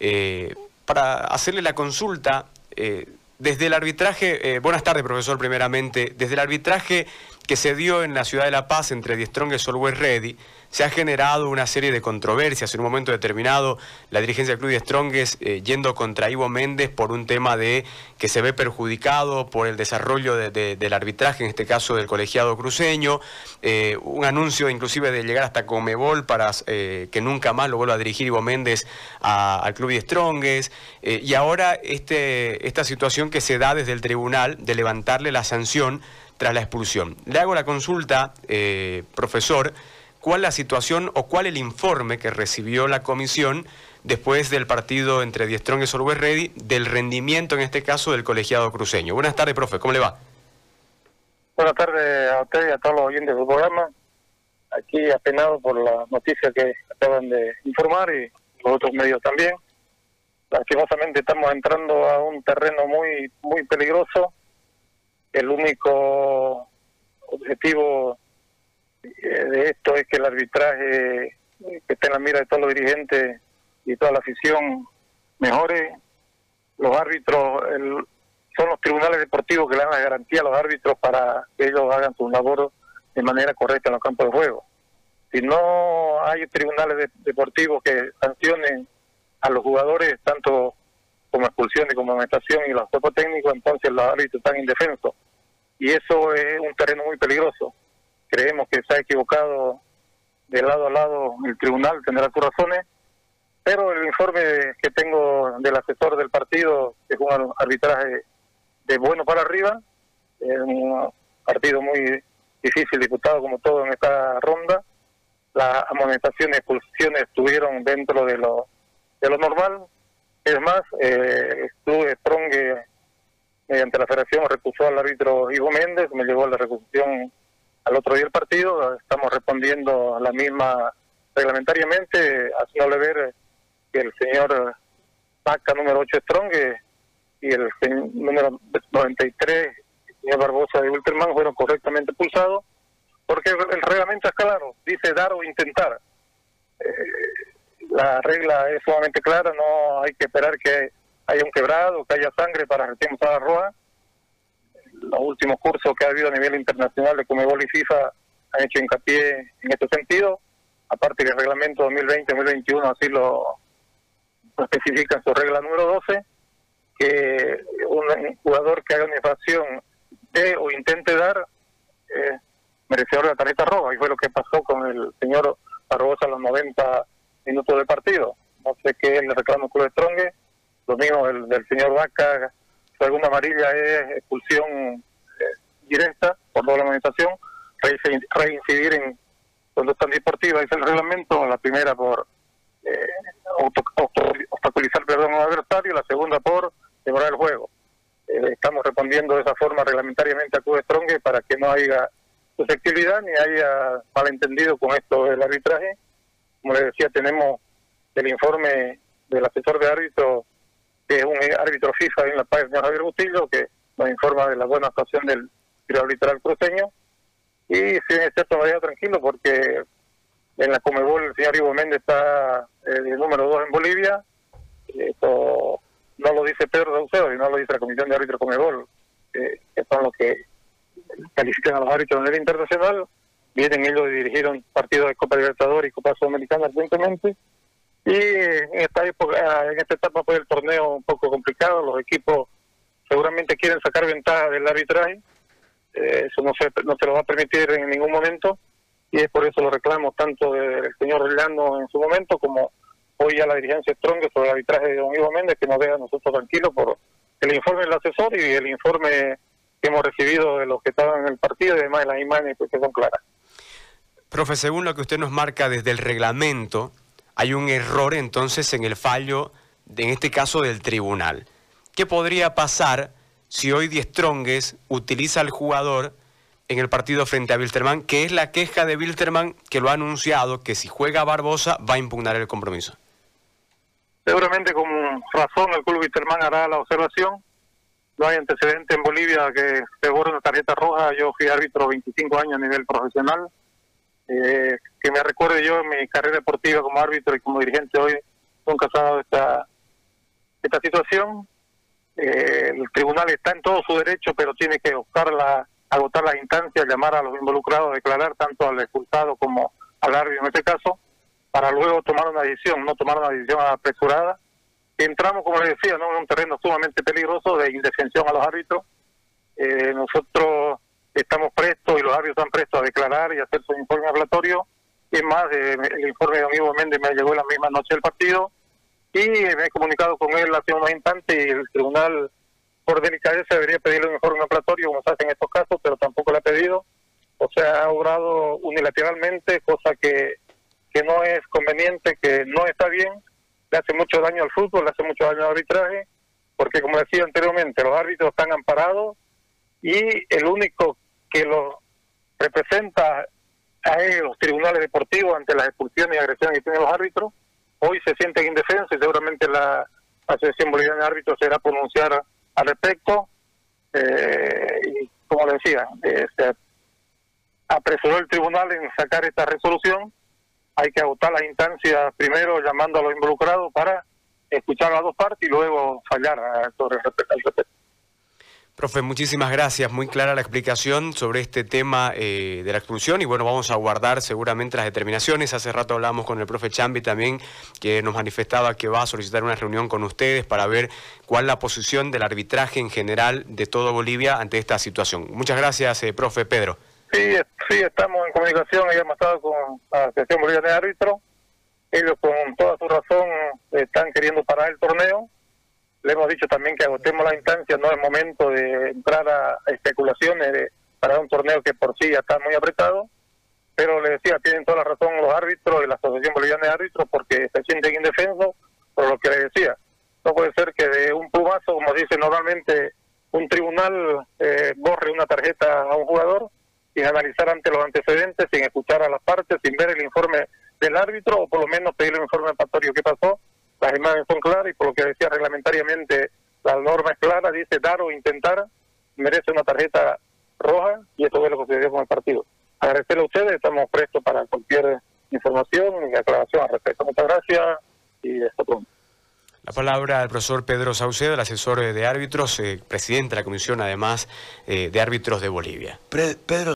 Eh, para hacerle la consulta, eh, desde el arbitraje, eh, buenas tardes profesor primeramente, desde el arbitraje que se dio en la ciudad de La Paz entre Die Strong y Solway Ready, se ha generado una serie de controversias. En un momento determinado, la dirigencia del Club Die Strongest eh, yendo contra Ivo Méndez por un tema de que se ve perjudicado por el desarrollo del arbitraje, en este caso del colegiado cruceño, eh, un anuncio inclusive de llegar hasta Comebol para eh, que nunca más lo vuelva a dirigir Ivo Méndez al Club Die Strongest, y ahora este, esta situación que se da desde el tribunal de levantarle la sanción tras la expulsión. Le hago la consulta, eh, profesor, ¿cuál la situación o cuál el informe que recibió la comisión después del partido entre Diestrón y Solway Ready del rendimiento, en este caso, del colegiado cruceño? Buenas tardes, profe, ¿cómo le va? Buenas tardes a usted y a todos los oyentes del programa. Aquí apenado por la noticia que acaban de informar y los otros medios también. Lastimosamente estamos entrando a un terreno muy muy peligroso el único objetivo eh, de esto es que el arbitraje que esté en la mira de todos los dirigentes y toda la afición mejore. Los árbitros son los tribunales deportivos que le dan la garantía a los árbitros para que ellos hagan su labor de manera correcta en los campos de juego. Si no hay tribunales deportivos que sancionen a los jugadores, tanto como expulsión y como amonestación y los cuerpos técnicos, entonces los árbitros están indefensos y eso es un terreno muy peligroso. Creemos que se ha equivocado de lado a lado el tribunal, tendrá sus razones, pero el informe que tengo del asesor del partido es un arbitraje de bueno para arriba, es un partido muy difícil disputado como todo en esta ronda, las amonestaciones expulsiones estuvieron dentro de lo, de lo normal, es más, eh, estuve Stronge mediante la federación recusó al árbitro Ivo Méndez, me llegó la recusación al otro día del partido, estamos respondiendo a la misma reglamentariamente, haciéndole ver que el señor Paca número 8 Strong y el número 93, el señor Barbosa de Ulterman, fueron correctamente pulsados, porque el, reglamento es claro, dice dar o intentar. Eh, la regla es sumamente clara, no hay que esperar que haya un quebrado, que haya sangre para retirar la roja. Los últimos cursos que ha habido a nivel internacional de Comebol y FIFA han hecho hincapié en este sentido, aparte que el reglamento 2020-2021 así lo, especifica en su regla número 12, que un jugador que haga una infracción de o intente dar eh, merecedor de la tarjeta roja, y fue lo que pasó con el señor Barbosa a los 90 minutos del partido. No sé qué le reclama el Club de Stronge, lo mismo del, señor Vaca, alguna amarilla es expulsión eh, directa por doble amonestación, reincidir en conducta deportiva, es el reglamento, la primera por eh, obstaculizar perdón, a un adversario, la segunda por demorar el juego. Eh, estamos respondiendo de esa forma reglamentariamente a Club Strong para que no haya susceptibilidad ni haya malentendido con esto del arbitraje. Como les decía, tenemos el informe del asesor de árbitro que es un árbitro FIFA en la paz, señor Javier Bustillo, que nos informa de la buena actuación del tiro arbitral cruceño. Y si es cierto, me tranquilo porque en la Comebol el señor Ivo Méndez está el eh, número dos en Bolivia. Esto no lo dice Pedro Saucedo, sino lo dice la Comisión de Árbitros Comebol, que son los que califican a los árbitros a nivel internacional. Vienen ellos dirigieron partidos de Copa Libertadores y Copa Sudamericana recientemente y en esta época, en esta etapa pues el torneo un poco complicado, los equipos seguramente quieren sacar ventaja del arbitraje, eh, eso no se, no se lo va a permitir en ningún momento. Y es por eso lo reclamos tanto del señor Orlando en su momento como hoy a la dirigencia Strong sobre el arbitraje de don Ivo Méndez que nos deja a nosotros tranquilos por el informe del asesor y el informe que hemos recibido de los que estaban en el partido y además de las imágenes pues, que son claras. Profe, según lo que usted nos marca desde el reglamento, hay un error entonces en el fallo, en este caso del tribunal. ¿Qué podría pasar si hoy Die Stronges utiliza al jugador en el partido frente a Wilterman, que es la queja de Wilterman que lo ha anunciado, que si juega Barbosa va a impugnar el compromiso? Seguramente con razón el club Wilterman hará la observación. No hay antecedente en Bolivia que se borre una tarjeta roja. Yo fui árbitro 25 años a nivel profesional eh, que me recuerde yo en mi carrera deportiva como árbitro y como dirigente hoy, nunca se ha dado esta, situación. Eh, el tribunal está en todo su derecho, pero tiene que buscar la, agotar las instancias, llamar a los involucrados, declarar tanto al expulsado como al árbitro en este caso, para luego tomar una decisión, no tomar una decisión apresurada. Entramos, como les decía, ¿no? en un terreno sumamente peligroso de indefensión a los árbitros. Eh, nosotros estamos prestos y los árbitros están prestos a declarar y hacer su informe hablatorio. Es más, eh, el informe de Ivo Méndez me llegó la misma noche del partido y me he comunicado con él hace unos instantes y el tribunal, por delicadeza, debería pedirle un informe hablatorio como se hace en estos casos, pero tampoco lo ha pedido. O sea, ha obrado unilateralmente, cosa que, que no es conveniente, que no está bien, le hace mucho daño al fútbol, le hace mucho daño al arbitraje, porque como decía anteriormente, los árbitros están amparados y el único que los representa a los tribunales deportivos ante las expulsiones y agresiones que tienen los árbitros, hoy se sienten indefensos y seguramente la Asociación Boliviana de Árbitros será pronunciar al respecto. Eh, y como le decía, eh, se apresuró el tribunal en sacar esta resolución. Hay que agotar las instancias primero llamando a los involucrados para escuchar a las dos partes y luego fallar sobre el respecto. Profe, muchísimas gracias. Muy clara la explicación sobre este tema eh, de la expulsión y bueno, vamos a guardar seguramente las determinaciones. Hace rato hablamos con el profe Chambi también, que nos manifestaba que va a solicitar una reunión con ustedes para ver cuál es la posición del arbitraje en general de todo Bolivia ante esta situación. Muchas gracias, eh, profe Pedro. Sí, sí, estamos en comunicación, hemos estado con la Asociación Boliviana de Árbitros. Ellos con toda su razón están queriendo parar el torneo le hemos dicho también que agotemos la instancia, no es momento de entrar a especulaciones de, para un torneo que por sí ya está muy apretado, pero le decía, tienen toda la razón los árbitros y la Asociación Boliviana de Árbitros porque se sienten indefensos por lo que le decía. No puede ser que de un plumazo, como dice normalmente, un tribunal eh, borre una tarjeta a un jugador sin analizar ante los antecedentes, sin escuchar a las partes, sin ver el informe del árbitro o por lo menos pedir el informe patorio que pasó las imágenes son claras y por lo que decía reglamentariamente la norma es clara, dice dar o intentar, merece una tarjeta roja y eso es lo que sucedió con el partido. Agradecerle a ustedes, estamos prestos para cualquier información y aclaración al respecto. Muchas gracias y hasta pronto. La palabra al profesor Pedro Saucedo, el asesor de árbitros, eh, presidente de la comisión además eh, de árbitros de Bolivia. Pedro.